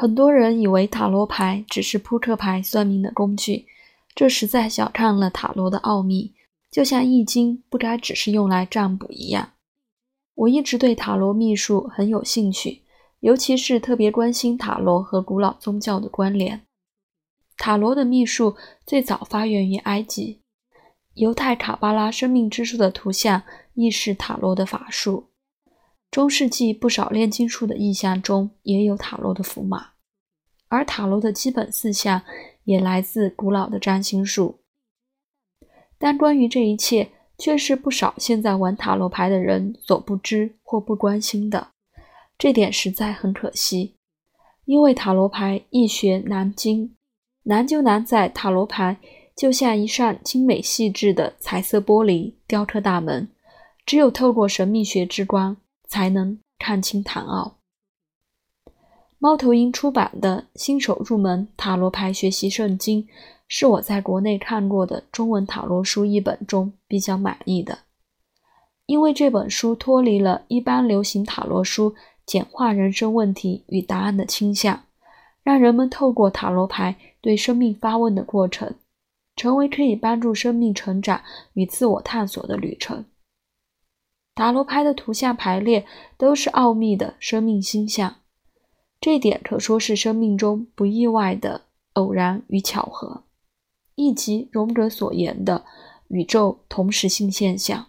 很多人以为塔罗牌只是扑克牌算命的工具，这实在小看了塔罗的奥秘，就像易经不该只是用来占卜一样。我一直对塔罗秘术很有兴趣，尤其是特别关心塔罗和古老宗教的关联。塔罗的秘术最早发源于埃及，犹太卡巴拉生命之树的图像亦是塔罗的法术。中世纪不少炼金术的意象中也有塔罗的符码，而塔罗的基本四象也来自古老的占星术。但关于这一切，却是不少现在玩塔罗牌的人所不知或不关心的，这点实在很可惜。因为塔罗牌易学难精，难就难在塔罗牌就像一扇精美细致的彩色玻璃雕刻大门，只有透过神秘学之光。才能看清唐奥。猫头鹰出版的《新手入门塔罗牌学习圣经》是我在国内看过的中文塔罗书一本中比较满意的，因为这本书脱离了一般流行塔罗书简化人生问题与答案的倾向，让人们透过塔罗牌对生命发问的过程，成为可以帮助生命成长与自我探索的旅程。塔罗牌的图像排列都是奥秘的生命星象，这点可说是生命中不意外的偶然与巧合，以及荣格所言的宇宙同时性现象。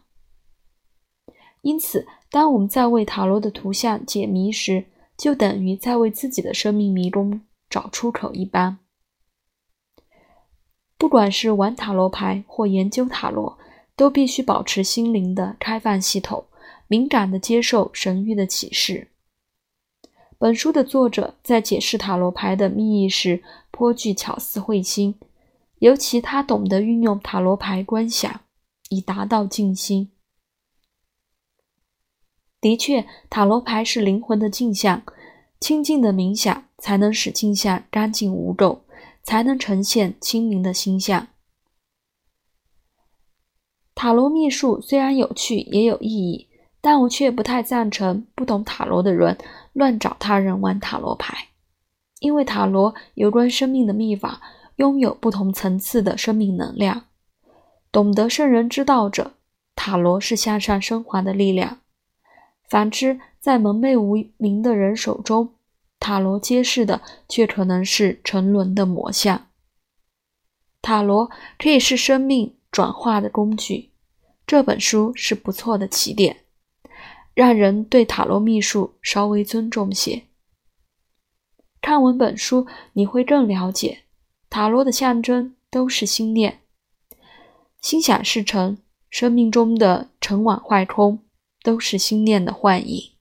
因此，当我们在为塔罗的图像解谜时，就等于在为自己的生命迷宫找出口一般。不管是玩塔罗牌或研究塔罗。都必须保持心灵的开放系统，敏感地接受神谕的启示。本书的作者在解释塔罗牌的秘密时颇具巧思慧心，尤其他懂得运用塔罗牌观想，以达到静心。的确，塔罗牌是灵魂的镜像，清净的冥想才能使镜像干净无垢，才能呈现清明的星象。塔罗秘术虽然有趣也有意义，但我却不太赞成不懂塔罗的人乱找他人玩塔罗牌，因为塔罗有关生命的秘法，拥有不同层次的生命能量。懂得圣人之道者，塔罗是向上升华的力量；反之，在蒙昧无明的人手中，塔罗揭示的却可能是沉沦的魔像。塔罗可以是生命转化的工具。这本书是不错的起点，让人对塔罗秘术稍微尊重些。看完本书，你会更了解塔罗的象征都是心念，心想事成，生命中的成往坏空都是心念的幻影。